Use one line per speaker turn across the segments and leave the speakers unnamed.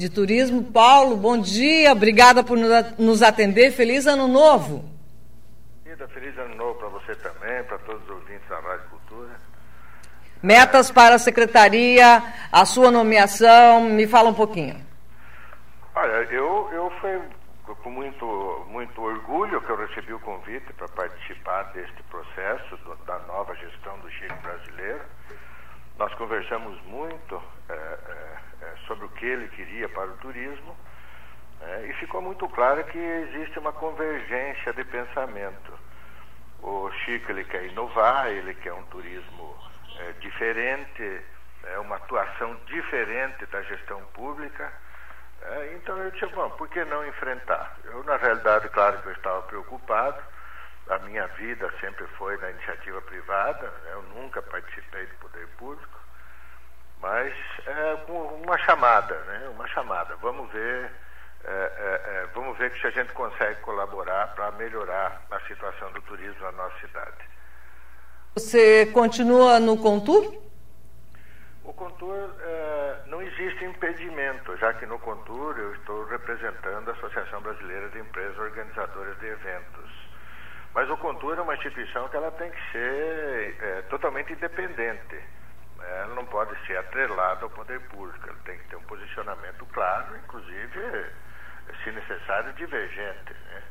de Turismo. Paulo, bom dia, obrigada por nos atender. Feliz Ano Novo.
Feliz Ano Novo para você também, para todos os ouvintes da Rádio Cultura.
Metas para a secretaria, a sua nomeação, me fala um pouquinho.
Olha, eu, eu fui com muito, muito orgulho que eu recebi o convite para participar deste processo do, da nova gestão do Chile brasileiro. Nós conversamos muito é, sobre o que ele queria para o turismo é, e ficou muito claro que existe uma convergência de pensamento. O Chico ele quer inovar, ele quer um turismo é, diferente, é uma atuação diferente da gestão pública. É, então eu disse, bom, por que não enfrentar? Eu, na realidade, claro que eu estava preocupado. A minha vida sempre foi na iniciativa privada, né? eu nunca participei do poder público, mas é uma chamada, né? Uma chamada. Vamos ver, é, é, é vamos ver se a gente consegue colaborar para melhorar a situação do turismo na nossa cidade.
Você continua no Contur?
O Contur é, não existe impedimento, já que no Contur eu estou representando a Associação Brasileira de Empresas Organizadoras de Eventos. Mas o Contur é uma instituição que ela tem que ser é, totalmente independente. Ela não pode ser atrelada ao poder público. Ela tem que ter um posicionamento claro, inclusive, se necessário, divergente. Né?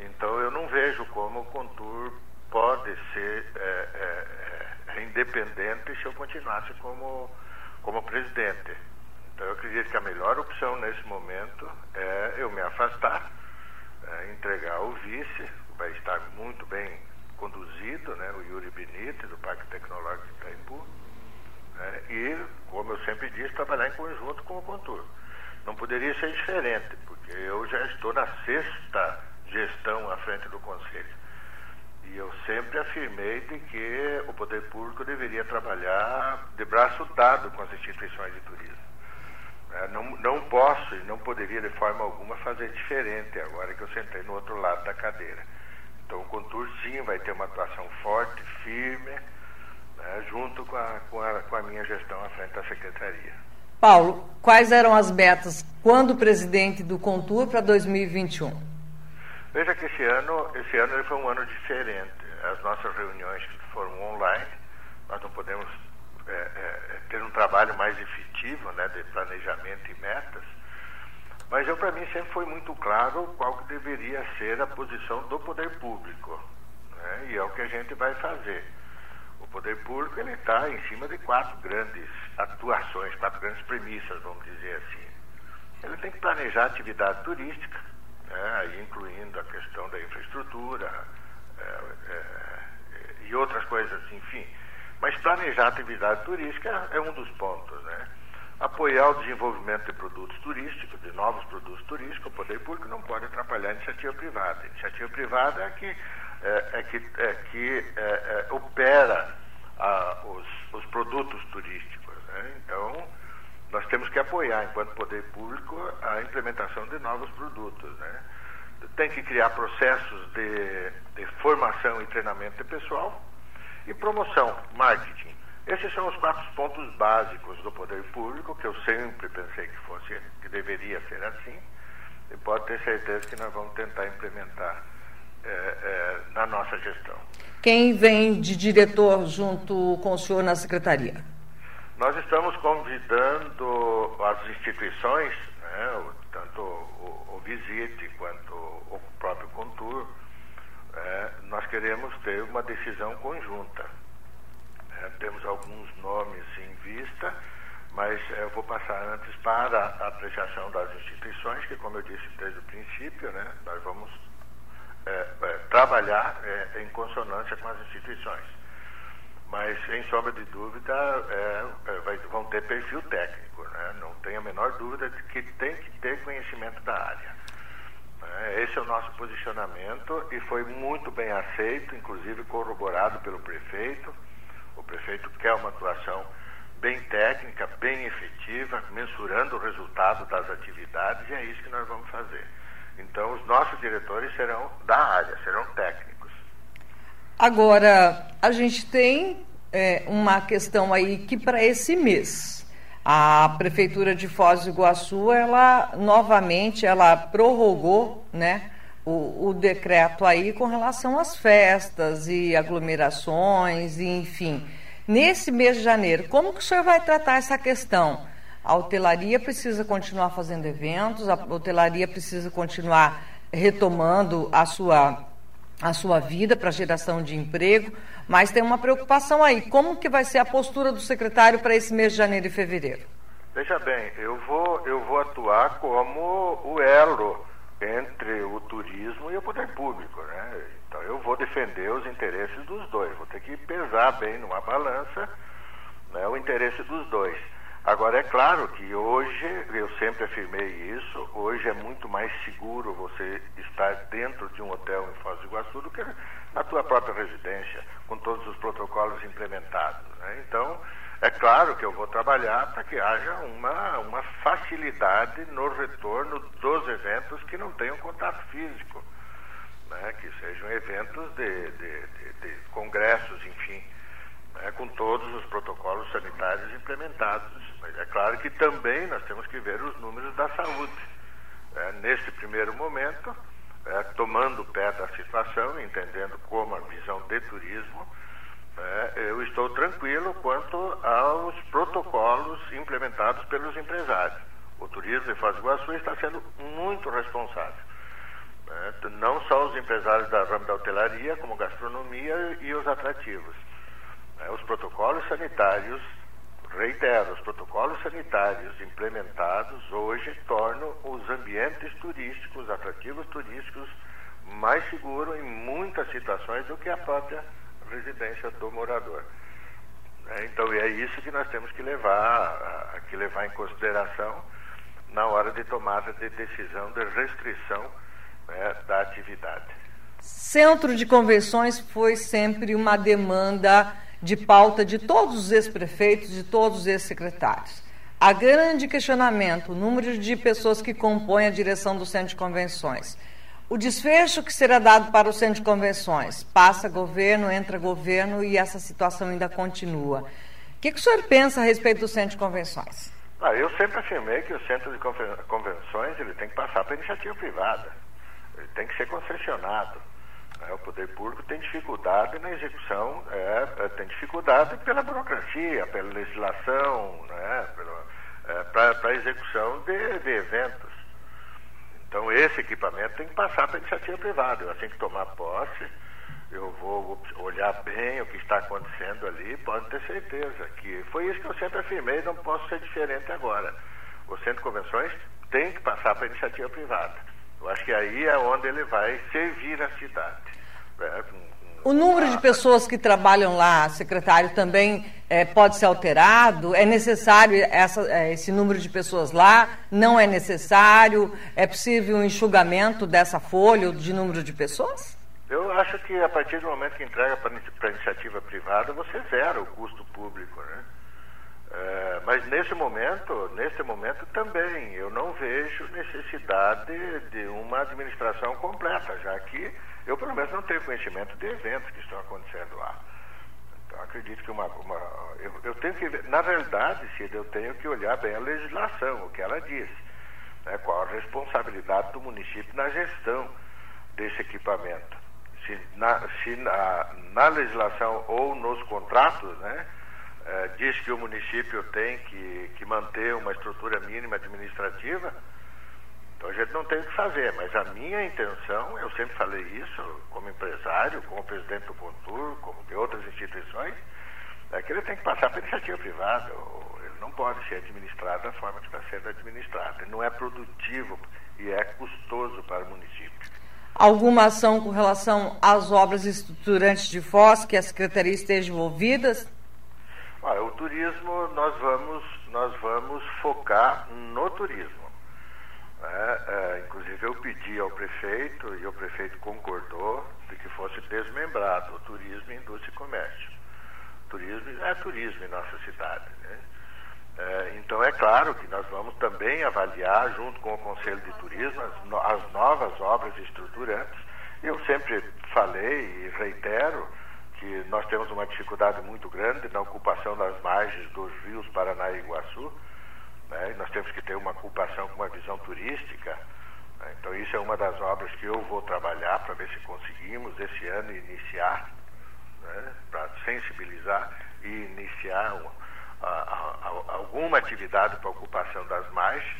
Então eu não vejo como o Contur pode ser é, é, é, independente se eu continuasse como, como presidente. Então eu acredito que a melhor opção nesse momento é eu me afastar, é, entregar o vice, vai estar muito bem conduzido, né, o Yuri Benite, do Parque Tecnológico de Itaipu, né, e, como eu sempre disse, trabalhar em conjunto com o Contur. Não poderia ser diferente, porque eu já estou na sexta gestão à frente do Conselho. E eu sempre afirmei de que o poder público deveria trabalhar de braço dado com as instituições de turismo. É, não, não posso e não poderia de forma alguma fazer diferente agora que eu sentei no outro lado da cadeira. Então o Contur sim vai ter uma atuação forte, firme, né, junto com a, com, a, com a minha gestão à frente da Secretaria.
Paulo, quais eram as metas quando presidente do Contur para 2021?
Veja que esse ano, esse ano foi um ano diferente. As nossas reuniões foram online, nós não podemos é, é, ter um trabalho mais efetivo né, de planejamento e metas. Mas eu, para mim, sempre foi muito claro qual que deveria ser a posição do poder público. Né, e é o que a gente vai fazer. O poder público ele está em cima de quatro grandes atuações, quatro grandes premissas, vamos dizer assim. Ele tem que planejar a atividade turística, né, incluindo a questão da infraestrutura é, é, e outras coisas, enfim. Mas planejar a atividade turística é um dos pontos, né? Apoiar o desenvolvimento de produtos turísticos, de novos produtos turísticos, o poder público não pode atrapalhar a iniciativa privada. A iniciativa privada é que, é, é que, é que é, opera a, os, os produtos turísticos. Né? Então, nós temos que apoiar, enquanto poder público, a implementação de novos produtos. Né? Tem que criar processos de, de formação e treinamento de pessoal e promoção, marketing. Esses são os quatro pontos básicos do poder público que eu sempre pensei que fosse, que deveria ser assim. E pode ter certeza que nós vamos tentar implementar na nossa gestão.
Quem vem de diretor junto com o senhor na secretaria?
Nós estamos convidando as instituições, né, tanto o, o Visite quanto o próprio Contur, é, nós queremos ter uma decisão conjunta. É, temos alguns nomes em vista, mas é, eu vou passar antes para a apreciação das instituições, que, como eu disse desde o princípio, né, nós vamos é, é, trabalhar é, em consonância com as instituições mas sem sombra de dúvida é, é, vai, vão ter perfil técnico, né? não tenho a menor dúvida de que tem que ter conhecimento da área. É, esse é o nosso posicionamento e foi muito bem aceito, inclusive corroborado pelo prefeito. O prefeito quer uma atuação bem técnica, bem efetiva, mensurando o resultado das atividades e é isso que nós vamos fazer. Então, os nossos diretores serão da área, serão técnicos.
Agora, a gente tem é, uma questão aí que para esse mês, a prefeitura de Foz do Iguaçu, ela novamente, ela prorrogou, né, o, o, decreto aí com relação às festas e aglomerações, e, enfim. Nesse mês de janeiro, como que o senhor vai tratar essa questão? A hotelaria precisa continuar fazendo eventos, a hotelaria precisa continuar retomando a sua, a sua vida para geração de emprego, mas tem uma preocupação aí. Como que vai ser a postura do secretário para esse mês de janeiro e fevereiro?
Veja bem, eu vou, eu vou atuar como o elo entre o turismo e o poder público, né? Então eu vou defender os interesses dos dois, vou ter que pesar bem numa balança né, o interesse dos dois. Agora, é claro que hoje, eu sempre afirmei isso, hoje é muito mais seguro você estar dentro de um hotel em Foz do Iguaçu do que na tua própria residência, com todos os protocolos implementados. Né? Então, é claro que eu vou trabalhar para que haja uma, uma facilidade no retorno dos eventos que não tenham contato físico, né? que sejam eventos de, de, de, de congressos, com todos os protocolos sanitários implementados. Mas é claro que também nós temos que ver os números da saúde. É, neste primeiro momento, é, tomando pé da situação, entendendo como a visão de turismo, é, eu estou tranquilo quanto aos protocolos implementados pelos empresários. O turismo de Foz do Iguaçu está sendo muito responsável. É, não só os empresários da rama da hotelaria, como gastronomia e os atrativos. Né, os protocolos sanitários, reitero, os protocolos sanitários implementados hoje tornam os ambientes turísticos, atrativos turísticos, mais seguros em muitas situações do que a própria residência do morador. Né, então é isso que nós temos que levar, que levar em consideração na hora de tomada de decisão de restrição né, da atividade.
Centro de convenções foi sempre uma demanda de pauta de todos os ex-prefeitos, de todos os ex-secretários. A grande questionamento, o número de pessoas que compõem a direção do Centro de Convenções. O desfecho que será dado para o Centro de Convenções. Passa governo, entra governo e essa situação ainda continua. O que, que o senhor pensa a respeito do Centro de Convenções?
Ah, eu sempre afirmei que o Centro de Convenções ele tem que passar para iniciativa privada. Ele tem que ser concessionado. Né? O poder público tem dificuldade na execução, é, é tem dificuldade pela burocracia, pela legislação, né? é, para a execução de, de, eventos. Então, esse equipamento tem que passar para a iniciativa privada. Eu, assim que tomar posse, eu vou olhar bem o que está acontecendo ali, pode ter certeza que foi isso que eu sempre afirmei, não posso ser diferente agora. O Centro de Convenções tem que passar para a iniciativa privada. Eu acho que aí é onde ele vai servir a cidade.
O número de pessoas que trabalham lá, secretário, também é, pode ser alterado? É necessário essa, é, esse número de pessoas lá? Não é necessário? É possível um enxugamento dessa folha de número de pessoas?
Eu acho que a partir do momento que entrega para a iniciativa privada, você zera o custo público, né? É, mas nesse momento, nesse momento também, eu não vejo necessidade de uma administração completa, já que eu pelo menos não tenho conhecimento de eventos que estão acontecendo lá. Então acredito que uma. uma eu, eu, tenho que na realidade, Cida, eu tenho que olhar bem a legislação, o que ela diz. Né, qual a responsabilidade do município na gestão desse equipamento. Se na, se na, na legislação ou nos contratos, né? Eh, diz que o município tem que, que manter uma estrutura mínima administrativa, então a gente não tem o que fazer, mas a minha intenção, eu sempre falei isso como empresário, como presidente do Contur, como de outras instituições, é que ele tem que passar para iniciativa privada, ele não pode ser administrado da forma que está sendo administrado. Ele não é produtivo e é custoso para o município.
Alguma ação com relação às obras estruturantes de Foz que a Secretaria esteja envolvida?
Olha, o turismo, nós vamos, nós vamos focar no turismo. Né? É, inclusive eu pedi ao prefeito e o prefeito concordou de que fosse desmembrado o turismo, indústria e comércio. Turismo é turismo em nossa cidade. Né? É, então é claro que nós vamos também avaliar, junto com o Conselho de Turismo, as, no, as novas obras estruturantes. Eu sempre falei e reitero que nós temos uma dificuldade muito grande na ocupação das margens dos rios Paraná e Iguaçu. Né? Nós temos que ter uma ocupação com uma visão turística. Né? Então, isso é uma das obras que eu vou trabalhar para ver se conseguimos esse ano iniciar, né? para sensibilizar e iniciar uma, a, a, a, alguma atividade para ocupação das margens,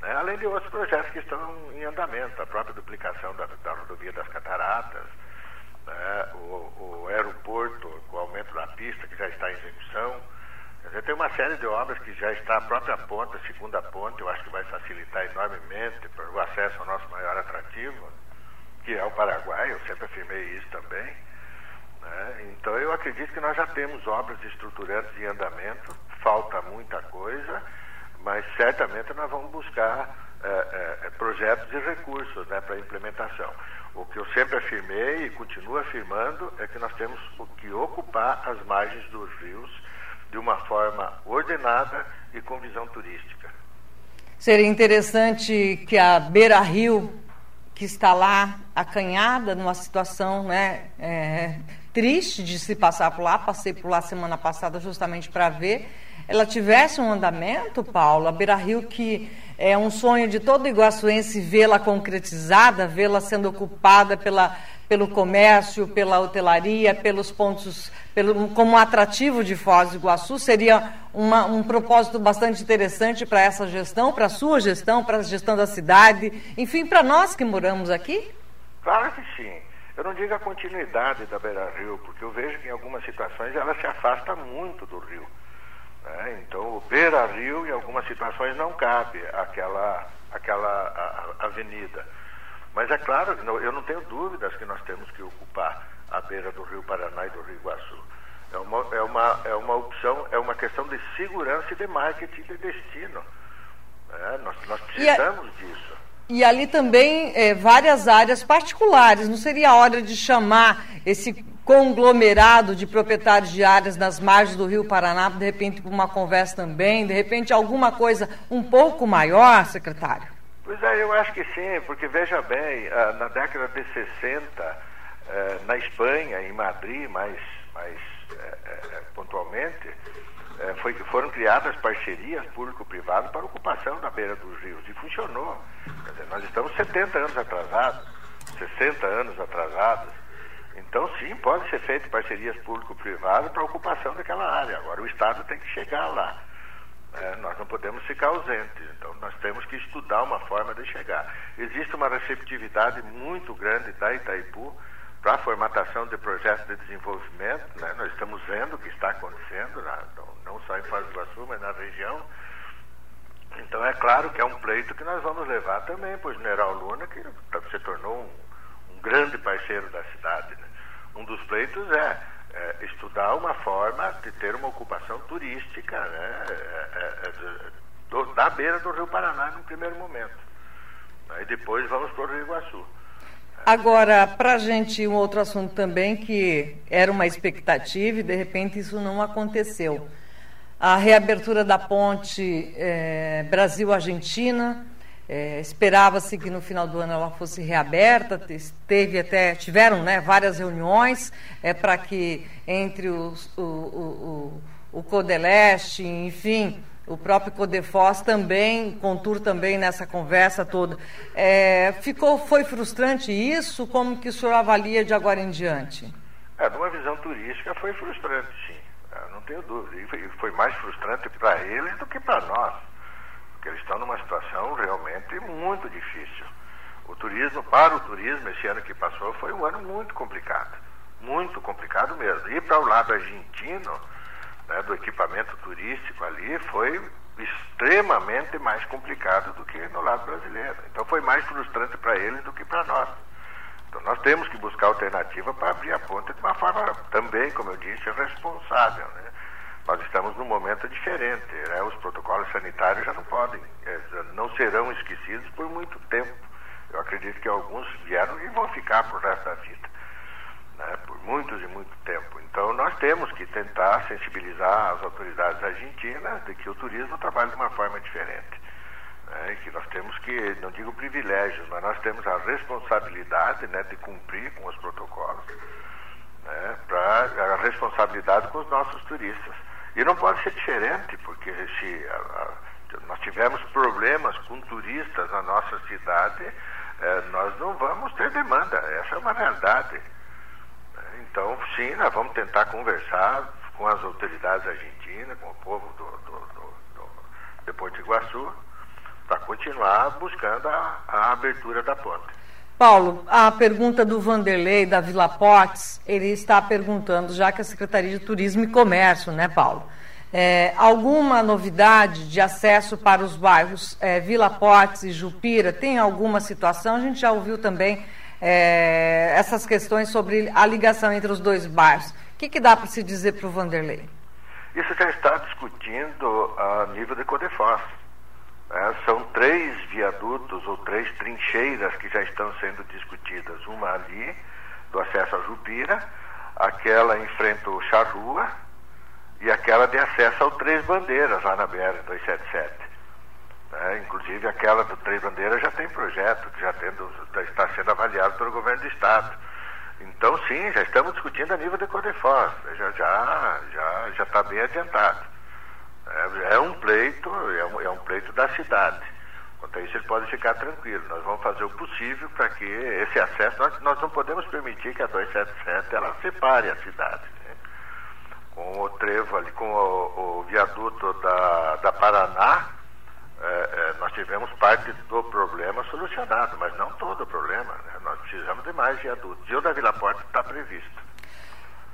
né? além de outros projetos que estão em andamento, a própria duplicação da, da rodovia das Cataratas, né? o, o aeroporto com o aumento da pista que já está em execução Dizer, tem uma série de obras que já está a própria ponte, a segunda ponte, eu acho que vai facilitar enormemente o acesso ao nosso maior atrativo, que é o Paraguai, eu sempre afirmei isso também. Né? Então eu acredito que nós já temos obras estruturantes em andamento, falta muita coisa, mas certamente nós vamos buscar é, é projetos e recursos né, para implementação. O que eu sempre afirmei e continuo afirmando é que nós temos que ocupar as margens dos rios de uma forma ordenada e com visão turística.
Seria interessante que a Beira Rio, que está lá acanhada, numa situação né, é, triste de se passar por lá, passei por lá semana passada justamente para ver, ela tivesse um andamento, Paulo, a Beira Rio que é um sonho de todo iguaçuense vê-la concretizada, vê-la sendo ocupada pela pelo comércio, pela hotelaria, pelos pontos, pelo, como atrativo de Foz do Iguaçu, seria uma, um propósito bastante interessante para essa gestão, para a sua gestão, para a gestão da cidade, enfim, para nós que moramos aqui?
Claro que sim. Eu não digo a continuidade da Beira Rio, porque eu vejo que em algumas situações ela se afasta muito do rio. Né? Então, o Beira Rio, em algumas situações, não cabe aquela, aquela avenida. Mas é claro, eu não tenho dúvidas que nós temos que ocupar a beira do Rio Paraná e do Rio Iguaçu. É uma, é uma, é uma opção, é uma questão de segurança e de marketing de destino. É, nós, nós precisamos
e
a, disso.
E ali também é, várias áreas particulares. Não seria a hora de chamar esse conglomerado de proprietários de áreas nas margens do Rio Paraná, de repente, para uma conversa também, de repente, alguma coisa um pouco maior, secretário?
Pois é, eu acho que sim, porque veja bem, ah, na década de 60, eh, na Espanha, em Madrid, mais, mais eh, eh, pontualmente, foi, foram criadas parcerias público-privado para ocupação da beira dos rios e funcionou. Dizer, nós estamos 70 anos atrasados, 60 anos atrasados. Então, sim, pode ser feito parcerias público-privado para ocupação daquela área. Agora, o Estado tem que chegar lá. É, nós não podemos ficar ausentes, então nós temos que estudar uma forma de chegar. Existe uma receptividade muito grande da Itaipu para a formatação de projetos de desenvolvimento, né? nós estamos vendo o que está acontecendo, na, não, só em Foz do Iguaçu, mas na região. Então é claro que é um pleito que nós vamos levar também para o general Luna, que se tornou um, um grande parceiro da cidade. Né? Um dos pleitos é é, estudar uma forma de ter uma ocupação turística né, é, é, da beira do Rio Paraná no primeiro momento. Aí depois vamos para o Rio Iguaçu.
Agora, para a gente, um outro assunto também que era uma expectativa e de repente isso não aconteceu. A reabertura da ponte Brasil-Argentina é, Esperava-se que no final do ano ela fosse reaberta, teve até, tiveram né, várias reuniões é, para que entre os, o, o, o, o Codeleste, enfim, o próprio Codefós também, Contur também nessa conversa toda. É, ficou, foi frustrante isso? Como que o senhor avalia de agora em diante?
É, numa visão turística foi frustrante, sim. Eu não tenho dúvida. E foi, foi mais frustrante para eles do que para nós porque eles estão numa situação realmente muito difícil. O turismo, para o turismo, esse ano que passou foi um ano muito complicado. Muito complicado mesmo. E para o lado argentino, né, do equipamento turístico ali, foi extremamente mais complicado do que no lado brasileiro. Então foi mais frustrante para eles do que para nós. Então nós temos que buscar alternativa para abrir a ponte de uma forma também, como eu disse, responsável. Né? Nós estamos num momento diferente. Né? Os protocolos sanitários já não podem, não serão esquecidos por muito tempo. Eu acredito que alguns vieram e vão ficar por resto da vida, né? por muitos e muito tempo. Então nós temos que tentar sensibilizar as autoridades argentinas de que o turismo trabalha de uma forma diferente. Né? que nós temos que, não digo privilégios, mas nós temos a responsabilidade né, de cumprir com os protocolos, né, para a responsabilidade com os nossos turistas. E não pode ser diferente, porque se, nós tivemos problemas com turistas na nossa cidade, é, nós não vamos ter demanda. Essa é uma realidade. Então, sim, nós vamos tentar conversar com as autoridades argentinas, com o povo do, do, do, do de Porto Iguaçu, para continuar buscando a, a abertura da ponte.
Paulo, a pergunta do Vanderlei da Vila Portes, ele está perguntando, já que a Secretaria de Turismo e Comércio, né, Paulo? É, alguma novidade de acesso para os bairros é, Vila Portes e Jupira? Tem alguma situação? A gente já ouviu também é, essas questões sobre a ligação entre os dois bairros. O que, que dá para se dizer para o Vanderlei?
Isso já está discutindo a nível de Codefós. É, são três viadutos ou três trincheiras que já estão sendo discutidas. Uma ali, do acesso a Jupira, aquela em frente ao Charrua e aquela de acesso ao Três Bandeiras, lá na BR-277. É, inclusive aquela do Três Bandeiras já tem projeto, já, tendo, já está sendo avaliado pelo governo do Estado. Então, sim, já estamos discutindo a nível de Codefós, já está já, já, já bem adiantado. É, é um pleito, é um, é um, pleito da cidade. Quanto a isso, ele pode ficar tranquilo. Nós vamos fazer o possível para que esse acesso, nós, nós, não podemos permitir que a 277 ela separe a cidade. Né? Com o trevo ali, com o, o viaduto da, da Paraná, é, é, nós tivemos parte do problema solucionado, mas não todo o problema. Né? Nós precisamos de mais viadutos. E o da Vila Porta está previsto.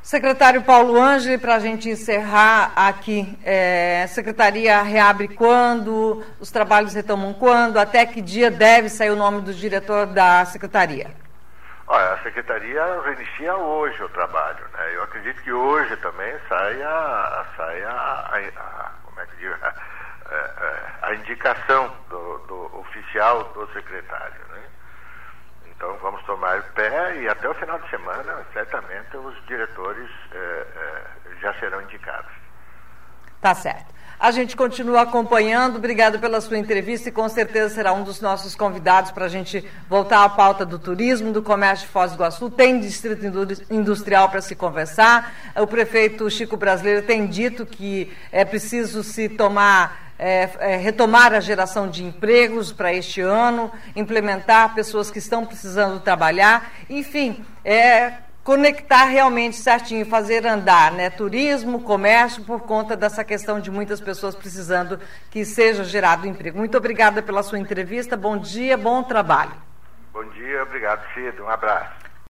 Secretário Paulo Ângelo, para a gente encerrar aqui, é, Secretaria reabre quando, os trabalhos retomam quando, até que dia deve sair o nome do diretor da Secretaria?
Olha, a Secretaria reinicia hoje o trabalho, né? Eu acredito que hoje também saia, saia a, a, como é que diz, a, a, a indicação do, do oficial do secretário, né? Então vamos tomar o pé e até o final de semana, certamente, os diretores eh, eh, já serão indicados.
Tá certo. A gente continua acompanhando. Obrigado pela sua entrevista e com certeza será um dos nossos convidados para a gente voltar à pauta do turismo, do comércio de Foz do Iguaçu. Tem distrito industrial para se conversar. O prefeito Chico Brasileiro tem dito que é preciso se tomar é, é, retomar a geração de empregos para este ano, implementar pessoas que estão precisando trabalhar, enfim, é, conectar realmente certinho, fazer andar, né? Turismo, comércio, por conta dessa questão de muitas pessoas precisando que seja gerado emprego. Muito obrigada pela sua entrevista, bom dia, bom trabalho.
Bom dia, obrigado, Cid, um abraço.